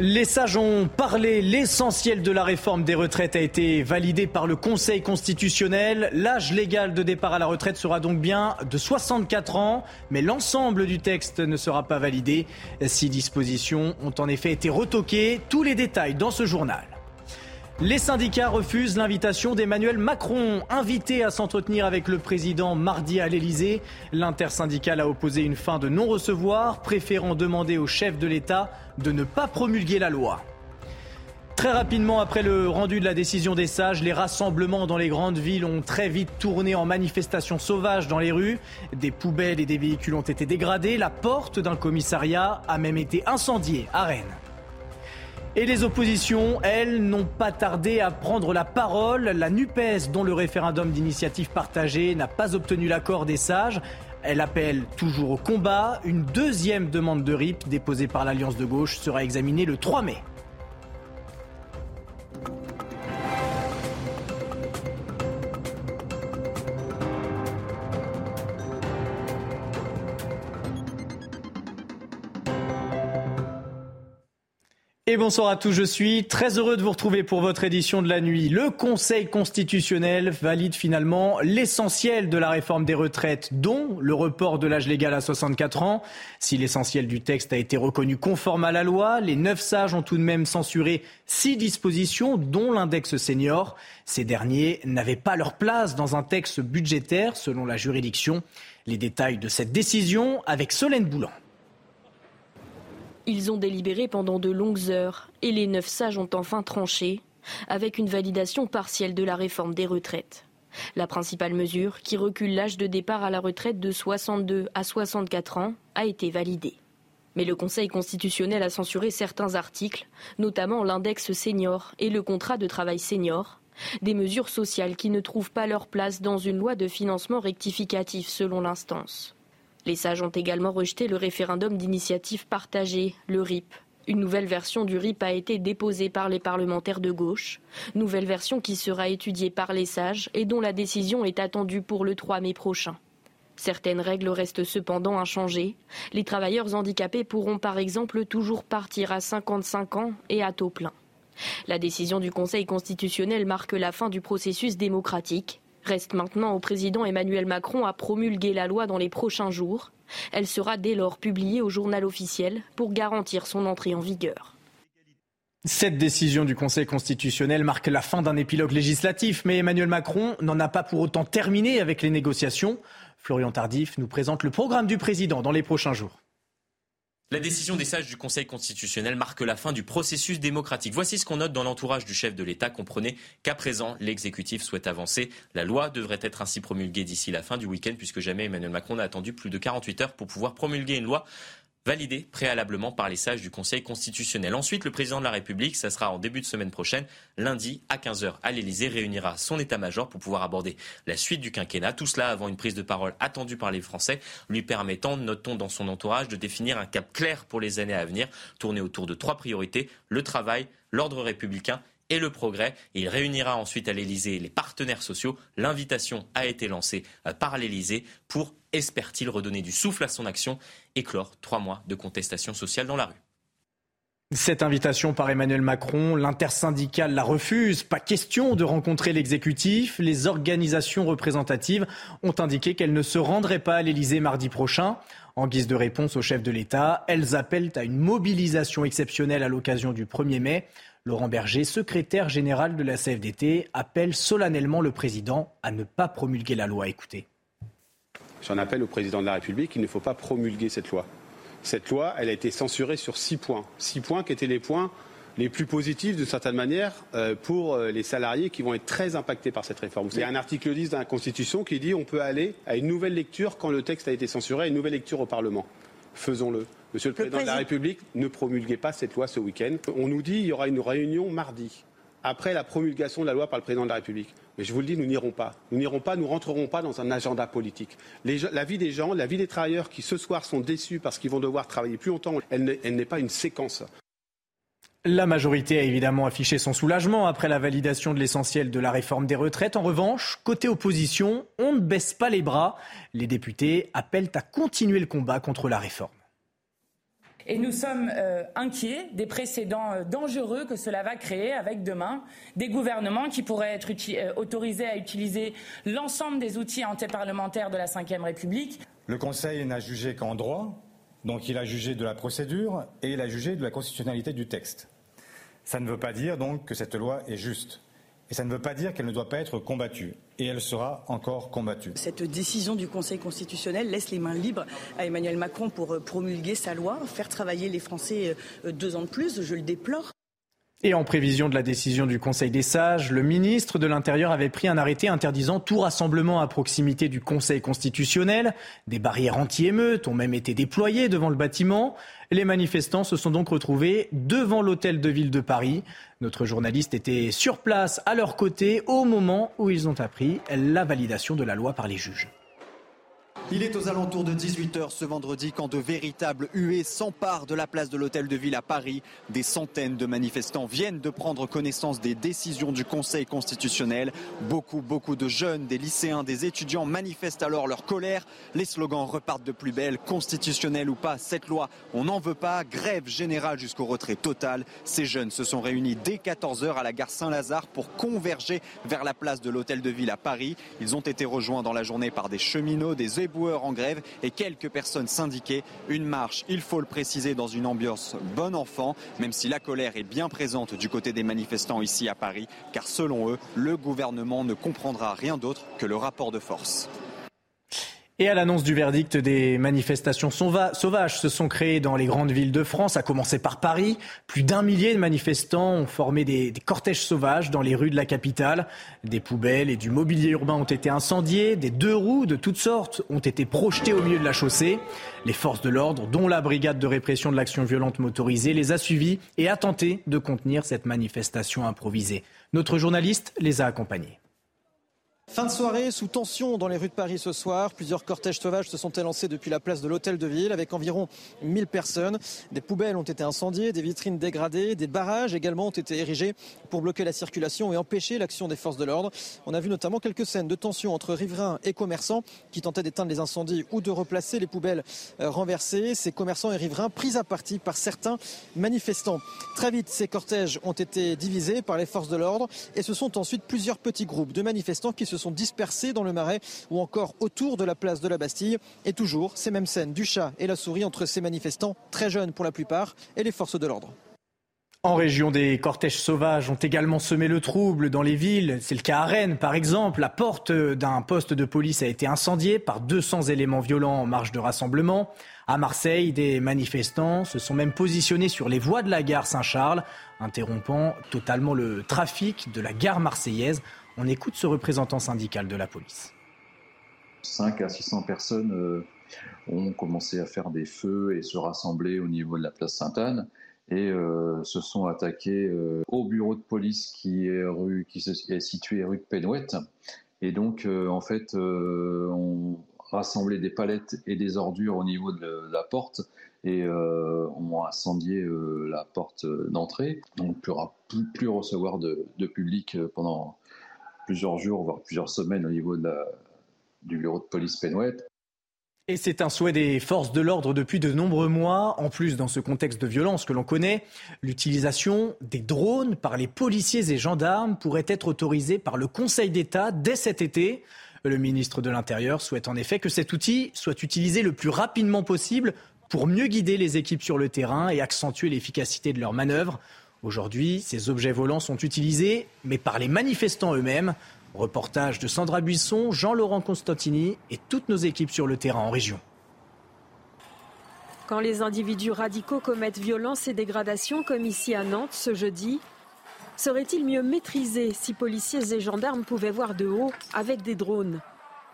Les sages ont parlé, l'essentiel de la réforme des retraites a été validé par le Conseil constitutionnel. L'âge légal de départ à la retraite sera donc bien de 64 ans, mais l'ensemble du texte ne sera pas validé. Six dispositions ont en effet été retoquées. Tous les détails dans ce journal. Les syndicats refusent l'invitation d'Emmanuel Macron, invité à s'entretenir avec le président mardi à l'Elysée. L'intersyndicale a opposé une fin de non-recevoir, préférant demander au chef de l'État de ne pas promulguer la loi. Très rapidement après le rendu de la décision des sages, les rassemblements dans les grandes villes ont très vite tourné en manifestations sauvages dans les rues. Des poubelles et des véhicules ont été dégradés. La porte d'un commissariat a même été incendiée à Rennes. Et les oppositions, elles, n'ont pas tardé à prendre la parole. La NUPES, dont le référendum d'initiative partagée n'a pas obtenu l'accord des sages, elle appelle toujours au combat. Une deuxième demande de RIP déposée par l'Alliance de gauche sera examinée le 3 mai. Et bonsoir à tous, je suis très heureux de vous retrouver pour votre édition de la nuit. Le Conseil constitutionnel valide finalement l'essentiel de la réforme des retraites, dont le report de l'âge légal à 64 ans. Si l'essentiel du texte a été reconnu conforme à la loi, les neuf sages ont tout de même censuré six dispositions, dont l'index senior. Ces derniers n'avaient pas leur place dans un texte budgétaire, selon la juridiction. Les détails de cette décision avec Solène Boulan. Ils ont délibéré pendant de longues heures et les neuf sages ont enfin tranché avec une validation partielle de la réforme des retraites. La principale mesure, qui recule l'âge de départ à la retraite de 62 à 64 ans, a été validée. Mais le Conseil constitutionnel a censuré certains articles, notamment l'index senior et le contrat de travail senior, des mesures sociales qui ne trouvent pas leur place dans une loi de financement rectificatif selon l'instance. Les sages ont également rejeté le référendum d'initiative partagée, le RIP. Une nouvelle version du RIP a été déposée par les parlementaires de gauche, nouvelle version qui sera étudiée par les sages et dont la décision est attendue pour le 3 mai prochain. Certaines règles restent cependant inchangées. Les travailleurs handicapés pourront par exemple toujours partir à 55 ans et à taux plein. La décision du Conseil constitutionnel marque la fin du processus démocratique. Reste maintenant au président Emmanuel Macron à promulguer la loi dans les prochains jours. Elle sera dès lors publiée au journal officiel pour garantir son entrée en vigueur. Cette décision du Conseil constitutionnel marque la fin d'un épilogue législatif, mais Emmanuel Macron n'en a pas pour autant terminé avec les négociations. Florian Tardif nous présente le programme du président dans les prochains jours. La décision des sages du Conseil constitutionnel marque la fin du processus démocratique. Voici ce qu'on note dans l'entourage du chef de l'État. Comprenez qu'à présent, l'exécutif souhaite avancer. La loi devrait être ainsi promulguée d'ici la fin du week-end, puisque jamais Emmanuel Macron n'a attendu plus de 48 heures pour pouvoir promulguer une loi validé préalablement par les sages du Conseil constitutionnel. Ensuite, le président de la République, ça sera en début de semaine prochaine, lundi à 15h à l'Elysée, réunira son état-major pour pouvoir aborder la suite du quinquennat. Tout cela avant une prise de parole attendue par les Français, lui permettant, notons dans son entourage, de définir un cap clair pour les années à venir, tourné autour de trois priorités, le travail, l'ordre républicain et le progrès. Il réunira ensuite à l'Elysée les partenaires sociaux. L'invitation a été lancée euh, par l'Elysée pour, espère-t-il, redonner du souffle à son action et clore trois mois de contestation sociale dans la rue. Cette invitation par Emmanuel Macron, l'intersyndicale la refuse. Pas question de rencontrer l'exécutif. Les organisations représentatives ont indiqué qu'elles ne se rendraient pas à l'Elysée mardi prochain. En guise de réponse au chef de l'État, elles appellent à une mobilisation exceptionnelle à l'occasion du 1er mai. Laurent Berger, secrétaire général de la CFDT, appelle solennellement le président à ne pas promulguer la loi. Écoutez. J'en appelle au président de la République, il ne faut pas promulguer cette loi. Cette loi, elle a été censurée sur six points. Six points qui étaient les points les plus positifs, de certaine manière, euh, pour euh, les salariés qui vont être très impactés par cette réforme. Il y a un article 10 de la Constitution qui dit qu'on peut aller à une nouvelle lecture quand le texte a été censuré, à une nouvelle lecture au Parlement. Faisons-le. Monsieur le, Président, de la République, ne promulguez pas cette loi ce week-end. On nous dit qu'il y aura une réunion mardi, après la promulgation de la loi par le Président de la République. Mais je vous le dis, nous n'irons pas. Nous n'irons pas, nous rentrerons pas dans un agenda politique. la vie des gens, la vie des travailleurs qui ce soir sont déçus parce qu'ils vont devoir travailler plus longtemps, elle n'est pas une séquence. La majorité a évidemment affiché son soulagement après la validation de l'essentiel de la réforme des retraites. En revanche, côté opposition, on ne baisse pas les bras. Les députés appellent à continuer le combat contre la réforme. Et nous sommes euh, inquiets des précédents euh, dangereux que cela va créer avec demain des gouvernements qui pourraient être euh, autorisés à utiliser l'ensemble des outils antéparlementaires de la Ve République. Le Conseil n'a jugé qu'en droit, donc il a jugé de la procédure et il a jugé de la constitutionnalité du texte. Ça ne veut pas dire donc que cette loi est juste. Et ça ne veut pas dire qu'elle ne doit pas être combattue. Et elle sera encore combattue. Cette décision du Conseil constitutionnel laisse les mains libres à Emmanuel Macron pour euh, promulguer sa loi, faire travailler les Français euh, deux ans de plus. Je le déplore. Et en prévision de la décision du Conseil des sages, le ministre de l'Intérieur avait pris un arrêté interdisant tout rassemblement à proximité du Conseil constitutionnel. Des barrières anti-émeutes ont même été déployées devant le bâtiment. Les manifestants se sont donc retrouvés devant l'hôtel de ville de Paris. Notre journaliste était sur place à leur côté au moment où ils ont appris la validation de la loi par les juges. Il est aux alentours de 18h ce vendredi quand de véritables huées s'emparent de la place de l'Hôtel de Ville à Paris. Des centaines de manifestants viennent de prendre connaissance des décisions du Conseil constitutionnel. Beaucoup, beaucoup de jeunes, des lycéens, des étudiants manifestent alors leur colère. Les slogans repartent de plus belle, constitutionnelle ou pas, cette loi, on n'en veut pas. Grève générale jusqu'au retrait total. Ces jeunes se sont réunis dès 14h à la gare Saint-Lazare pour converger vers la place de l'Hôtel de Ville à Paris. Ils ont été rejoints dans la journée par des cheminots, des éboueurs en grève et quelques personnes syndiquées. Une marche, il faut le préciser, dans une ambiance bon enfant, même si la colère est bien présente du côté des manifestants ici à Paris, car selon eux, le gouvernement ne comprendra rien d'autre que le rapport de force. Et à l'annonce du verdict, des manifestations sauvages se sont créées dans les grandes villes de France, à commencer par Paris. Plus d'un millier de manifestants ont formé des, cortèges sauvages dans les rues de la capitale. Des poubelles et du mobilier urbain ont été incendiés. Des deux roues de toutes sortes ont été projetées au milieu de la chaussée. Les forces de l'ordre, dont la brigade de répression de l'action violente motorisée, les a suivis et a tenté de contenir cette manifestation improvisée. Notre journaliste les a accompagnés. Fin de soirée sous tension dans les rues de Paris ce soir. Plusieurs cortèges sauvages se sont élancés depuis la place de l'Hôtel de Ville avec environ 1000 personnes. Des poubelles ont été incendiées, des vitrines dégradées, des barrages également ont été érigés pour bloquer la circulation et empêcher l'action des forces de l'ordre. On a vu notamment quelques scènes de tension entre riverains et commerçants qui tentaient d'éteindre les incendies ou de replacer les poubelles euh, renversées. Ces commerçants et riverains pris à partie par certains manifestants. Très vite, ces cortèges ont été divisés par les forces de l'ordre et ce sont ensuite plusieurs petits groupes de manifestants qui se sont dispersés dans le marais ou encore autour de la place de la Bastille. Et toujours ces mêmes scènes du chat et la souris entre ces manifestants, très jeunes pour la plupart, et les forces de l'ordre. En région, des cortèges sauvages ont également semé le trouble dans les villes. C'est le cas à Rennes, par exemple. La porte d'un poste de police a été incendiée par 200 éléments violents en marge de rassemblement. À Marseille, des manifestants se sont même positionnés sur les voies de la gare Saint-Charles, interrompant totalement le trafic de la gare marseillaise. On écoute ce représentant syndical de la police. 5 à 600 personnes euh, ont commencé à faire des feux et se rassembler au niveau de la place Sainte-Anne et euh, se sont attaqués euh, au bureau de police qui est, situé rue de Penouette. Et donc, en fait, on rassemblé des palettes et des ordures au niveau de la porte et on a incendié la porte d'entrée. On ne pourra plus, recevoir de public pendant, plusieurs jours, voire plusieurs semaines au niveau du bureau de police Penouette. Et c'est un souhait des forces de l'ordre depuis de nombreux mois. En plus, dans ce contexte de violence que l'on connaît, l'utilisation des drones par les policiers et gendarmes pourrait être autorisée par le Conseil d'État dès cet été. Le ministre de l'Intérieur souhaite en effet que cet outil soit utilisé le plus rapidement possible pour mieux guider les équipes sur le terrain et accentuer l'efficacité de leurs manœuvres. Aujourd'hui, ces objets volants sont utilisés, mais par les manifestants eux-mêmes. Reportage de Sandra Buisson, Jean-Laurent Constantini et toutes nos équipes sur le terrain en région. Quand les individus radicaux commettent violence et dégradation, comme ici à Nantes ce jeudi, serait-il mieux maîtrisé si policiers et gendarmes pouvaient voir de haut avec des drones?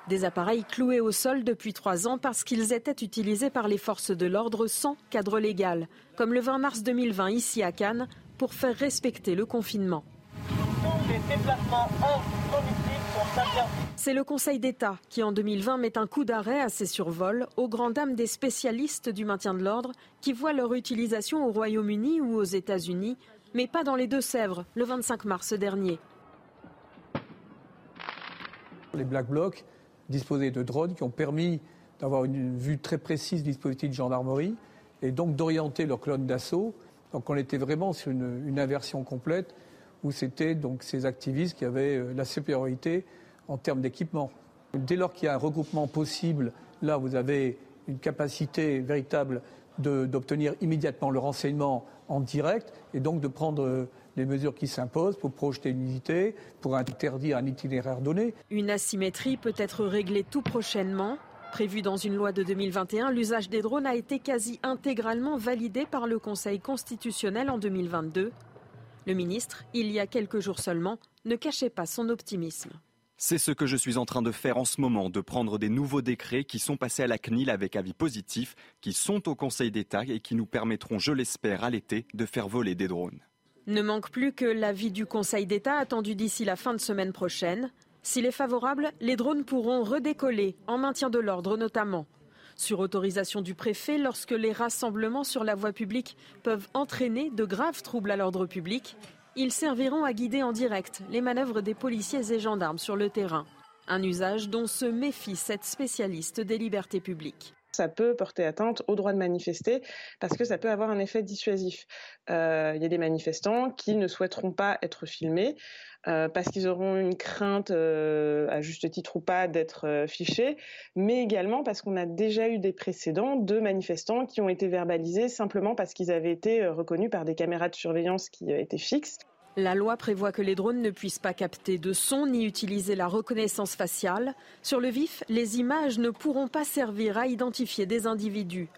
Des appareils cloués au sol depuis trois ans parce qu'ils étaient utilisés par les forces de l'ordre sans cadre légal, comme le 20 mars 2020 ici à Cannes, pour faire respecter le confinement. C'est le Conseil d'État qui, en 2020, met un coup d'arrêt à ces survols, aux grand dames des spécialistes du maintien de l'ordre qui voient leur utilisation au Royaume-Uni ou aux États-Unis, mais pas dans les Deux-Sèvres, le 25 mars dernier. Les Black Blocs disposaient de drones qui ont permis d'avoir une vue très précise du dispositif de gendarmerie et donc d'orienter leur colonne d'assaut. Donc on était vraiment sur une, inversion complète où c'était donc ces activistes qui avaient euh, la supériorité en termes d'équipement. Dès lors qu'il y a un regroupement possible, là vous avez une capacité véritable d'obtenir immédiatement le renseignement en direct et donc de prendre euh, les mesures qui s'imposent pour projeter une unité, pour interdire un itinéraire donné. Une asymétrie peut être réglée tout prochainement. Prévu dans une loi de 2021, l'usage des drones a été quasi intégralement validé par le Conseil constitutionnel en 2022. Le ministre, il y a quelques jours seulement, ne cachait pas son optimisme. C'est ce que je suis en train de faire en ce moment, de prendre des nouveaux décrets qui sont passés à la CNIL avec avis positif, qui sont au Conseil d'État et qui nous permettront, je l'espère, à l'été, de faire voler des drones. Ne manque plus que l'avis du Conseil d'État attendu d'ici la fin de semaine prochaine. S'il est favorable, les drones pourront redécoller, en maintien de l'ordre notamment. Sur autorisation du préfet, lorsque les rassemblements sur la voie publique peuvent entraîner de graves troubles à l'ordre public, ils serviront à guider en direct les manœuvres des policiers et gendarmes sur le terrain. Un usage dont se méfie cette spécialiste des libertés publiques ça peut porter atteinte au droit de manifester parce que ça peut avoir un effet dissuasif. Euh, il y a des manifestants qui ne souhaiteront pas être filmés euh, parce qu'ils auront une crainte, euh, à juste titre ou pas, d'être fichés, mais également parce qu'on a déjà eu des précédents de manifestants qui ont été verbalisés simplement parce qu'ils avaient été reconnus par des caméras de surveillance qui étaient fixes. La loi prévoit que les drones ne puissent pas capter de son ni utiliser la reconnaissance faciale. Sur le vif, les images ne pourront pas servir à identifier des individus.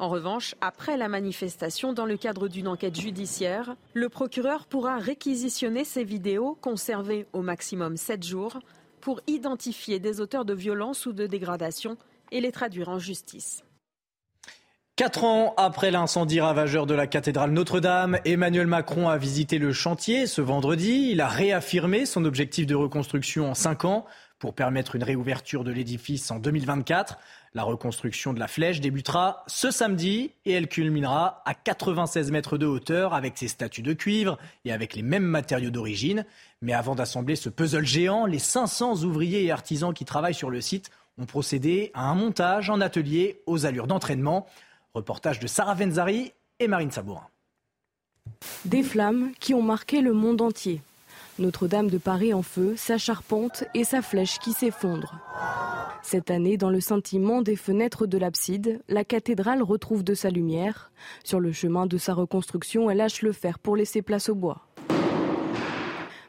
En revanche, après la manifestation, dans le cadre d'une enquête judiciaire, le procureur pourra réquisitionner ces vidéos, conservées au maximum 7 jours, pour identifier des auteurs de violence ou de dégradation et les traduire en justice. Quatre ans après l'incendie ravageur de la cathédrale Notre-Dame, Emmanuel Macron a visité le chantier ce vendredi. Il a réaffirmé son objectif de reconstruction en cinq ans pour permettre une réouverture de l'édifice en 2024. La reconstruction de la flèche débutera ce samedi et elle culminera à 96 mètres de hauteur avec ses statues de cuivre et avec les mêmes matériaux d'origine. Mais avant d'assembler ce puzzle géant, les 500 ouvriers et artisans qui travaillent sur le site ont procédé à un montage en atelier aux allures d'entraînement. Reportage de Sarah Venzari et Marine Sabourin. Des flammes qui ont marqué le monde entier. Notre-Dame de Paris en feu, sa charpente et sa flèche qui s'effondre. Cette année, dans le scintillement des fenêtres de l'abside, la cathédrale retrouve de sa lumière. Sur le chemin de sa reconstruction, elle lâche le fer pour laisser place au bois.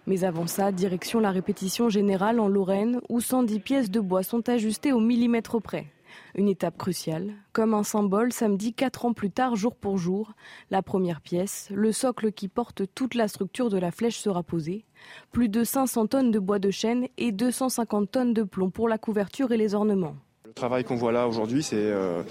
Mais avant ça, direction la répétition générale en Lorraine, où 110 pièces de bois sont ajustées au millimètre près. Une étape cruciale. Comme un symbole, samedi, quatre ans plus tard, jour pour jour, la première pièce, le socle qui porte toute la structure de la flèche sera posé. Plus de 500 tonnes de bois de chêne et 250 tonnes de plomb pour la couverture et les ornements. Le travail qu'on voit là aujourd'hui, c'est euh,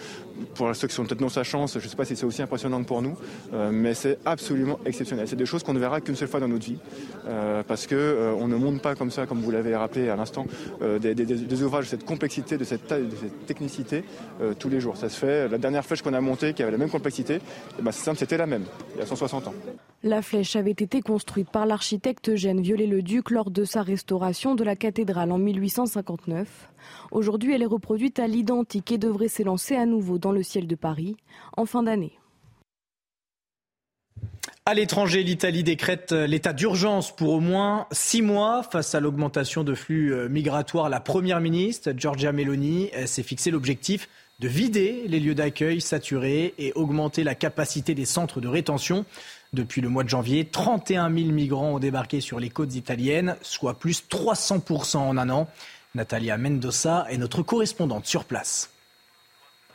pour ceux qui sont peut-être non sa chance, je ne sais pas si c'est aussi impressionnant pour nous, euh, mais c'est absolument exceptionnel. C'est des choses qu'on ne verra qu'une seule fois dans notre vie, euh, parce que on ne monte pas comme ça, comme vous l'avez rappelé à l'instant, des, ouvrages de cette complexité, de cette taille, de cette technicité tous les jours. Ça se fait. La dernière flèche qu'on a montée, qui avait la même complexité, eh ben, c'était la même, il y a 160 ans. La flèche avait été construite par l'architecte Eugène Viollet-le-Duc lors de sa restauration de la cathédrale en 1859. Aujourd'hui, elle est reproduite à l'identique et devrait s'élancer à nouveau le ciel de Paris en fin d'année. À l'étranger, l'Italie décrète l'état d'urgence pour au moins six mois face à l'augmentation de flux euh, migratoires. La première ministre, Giorgia Meloni, s'est fixé l'objectif de vider les lieux d'accueil saturés et augmenter la capacité des centres de rétention. Depuis le mois de janvier, 31 000 migrants ont débarqué sur les côtes italiennes, soit plus 300% en un an. Natalia Mendoza est notre correspondante sur place.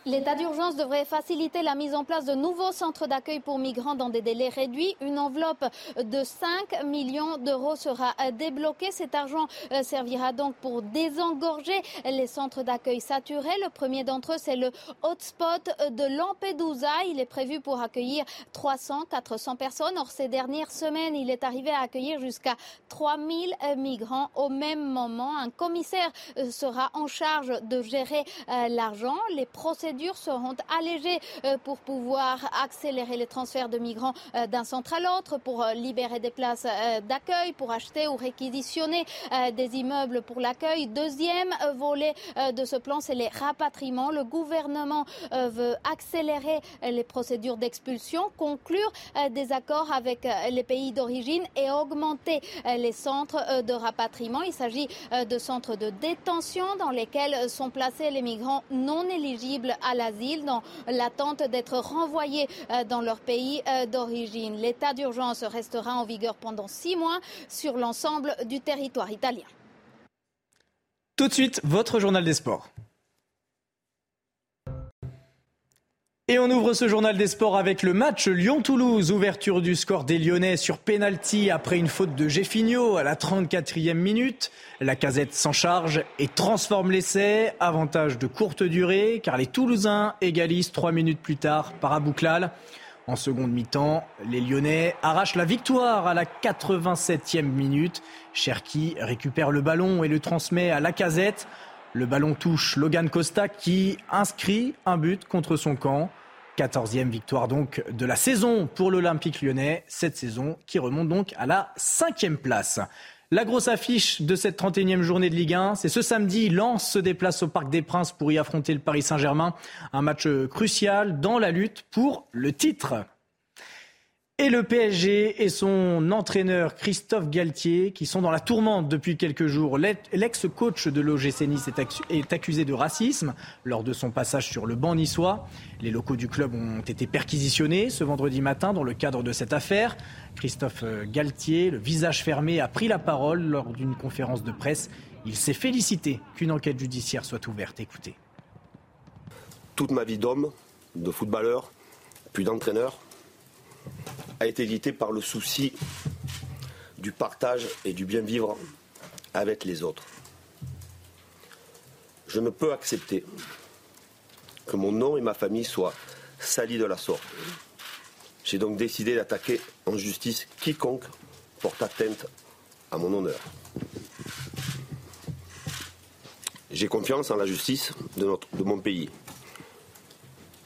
L'état d'urgence devrait faciliter la mise en place de nouveaux centres d'accueil pour migrants dans des délais réduits. Une enveloppe de 5 millions d'euros sera débloquée. Cet argent euh, servira donc pour désengorger les centres d'accueil saturés. Le premier d'entre eux, c'est le hotspot de Lampedusa. Il est prévu pour accueillir 300-400 personnes. Or, ces dernières semaines, il est arrivé à accueillir jusqu'à 3000 migrants au même moment. Un commissaire euh, sera en charge de gérer euh, l'argent. Les procédures procédures seront allégées euh, pour pouvoir accélérer les transferts de migrants euh, d'un centre à l'autre, pour euh, libérer des places d'accueil, pour acheter ou réquisitionner des immeubles pour l'accueil. Deuxième volet de ce plan, c'est les rapatriements. Le gouvernement veut accélérer les procédures d'expulsion, conclure des accords avec les pays d'origine et augmenter les centres de rapatriement. Il s'agit de centres de détention dans lesquels sont placés les migrants non éligibles à l'asile dans l'attente d'être renvoyés euh, dans leur pays euh, d'origine. L'état d'urgence restera en vigueur pendant six mois sur l'ensemble du territoire italien. Tout de suite, votre journal des sports. Et on ouvre ce journal des sports avec le match Lyon-Toulouse. Ouverture du score des Lyonnais sur penalty après une faute de Jeffinho à la 34e minute. La casette s'en charge et transforme l'essai. Avantage de courte durée car les Toulousains égalisent trois minutes plus tard par Abouklal. En seconde mi-temps, les Lyonnais arrachent la victoire à la 87e minute. Cherki récupère le ballon et le transmet à la casette. Le ballon touche Logan Costa qui inscrit un but contre son camp. 14e victoire donc de la saison pour l'Olympique lyonnais, cette saison qui remonte donc à la cinquième place. La grosse affiche de cette 31e journée de Ligue 1, c'est ce samedi, Lens se déplace au Parc des Princes pour y affronter le Paris Saint-Germain. Un match crucial dans la lutte pour le titre. Et le PSG et son entraîneur Christophe Galtier, qui sont dans la tourmente depuis quelques jours. L'ex-coach de l'OGC Nice est accusé de racisme lors de son passage sur le banc niçois. Les locaux du club ont été perquisitionnés ce vendredi matin dans le cadre de cette affaire. Christophe Galtier, le visage fermé, a pris la parole lors d'une conférence de presse. Il s'est félicité qu'une enquête judiciaire soit ouverte. Écoutez. Toute ma vie d'homme, de footballeur, puis d'entraîneur, a été guidé par le souci du partage et du bien vivre avec les autres. Je ne peux accepter que mon nom et ma famille soient salis de la sorte. J'ai donc décidé d'attaquer en justice quiconque porte atteinte à mon honneur. J'ai confiance en la justice de mon pays.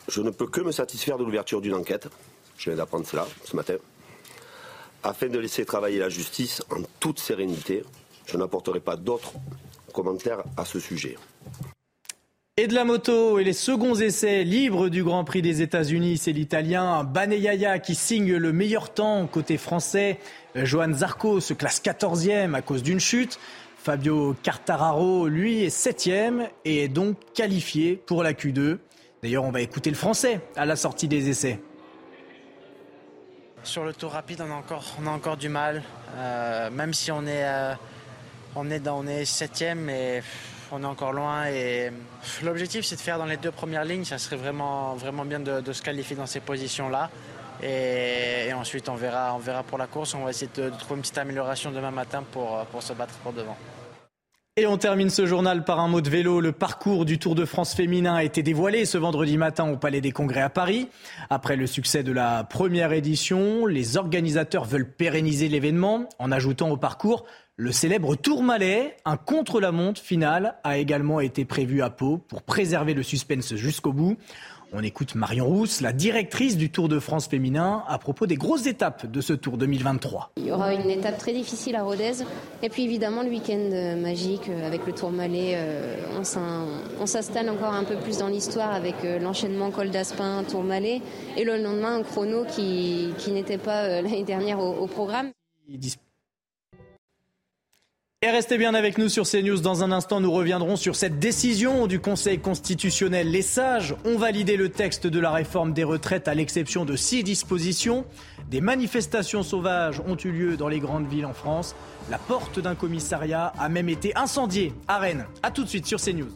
Je ne peux que me satisfaire de l'ouverture d'une enquête je viens d'apprendre cela ce matin. Afin de laisser travailler la justice en toute sérénité, je n'apporterai pas d'autres commentaires à ce sujet. Et de la moto et les seconds essais libres du Grand Prix des États-Unis, c'est l'Italien Baneyaya qui signe le meilleur temps côté français. Johan Zarco se classe 14e à cause d'une chute. Fabio Cartararo, lui, est 7e et est donc qualifié pour la Q2. D'ailleurs, on va écouter le français à la sortie des essais. Sur le tour rapide, on a encore, on a encore du mal. Euh, même si on est, euh, on est, dans, on est septième, mais on est encore loin. Et l'objectif, c'est de faire dans les deux premières lignes. Ça serait vraiment, vraiment bien de, se qualifier dans ces positions-là. Et, ensuite, on verra, on verra pour la course. On va essayer de, de trouver une petite amélioration demain matin pour, pour se battre pour devant. Et on termine ce journal par un mot de vélo. Le parcours du Tour de France féminin a été dévoilé ce vendredi matin au Palais des Congrès à Paris. Après le succès de la première édition, les organisateurs veulent pérenniser l'événement en ajoutant au parcours le célèbre Tourmalet. Un contre-la-montre final a également été prévu à Pau pour préserver le suspense jusqu'au bout. On écoute Marion Rousse, la directrice du Tour de France féminin, à propos des grosses étapes de ce Tour 2023. Il y aura une étape très difficile à Rodez, et puis évidemment le week-end euh, magique euh, avec le Tour Malais. Euh, on s'installe encore un peu plus dans l'histoire avec l'enchaînement Col d'Aspin, Tour Malais, et le lendemain un chrono qui, n'était pas l'année dernière au, au programme. Et restez bien avec nous sur CNews. Dans un instant, nous reviendrons sur cette décision du Conseil constitutionnel. Les sages ont validé le texte de la réforme des retraites à l'exception de six dispositions. Des manifestations sauvages ont eu lieu dans les grandes villes en France. La porte d'un commissariat a même été incendiée à Rennes. A tout de suite sur CNews.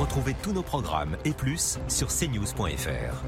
Retrouvez tous nos programmes et plus sur cnews.fr.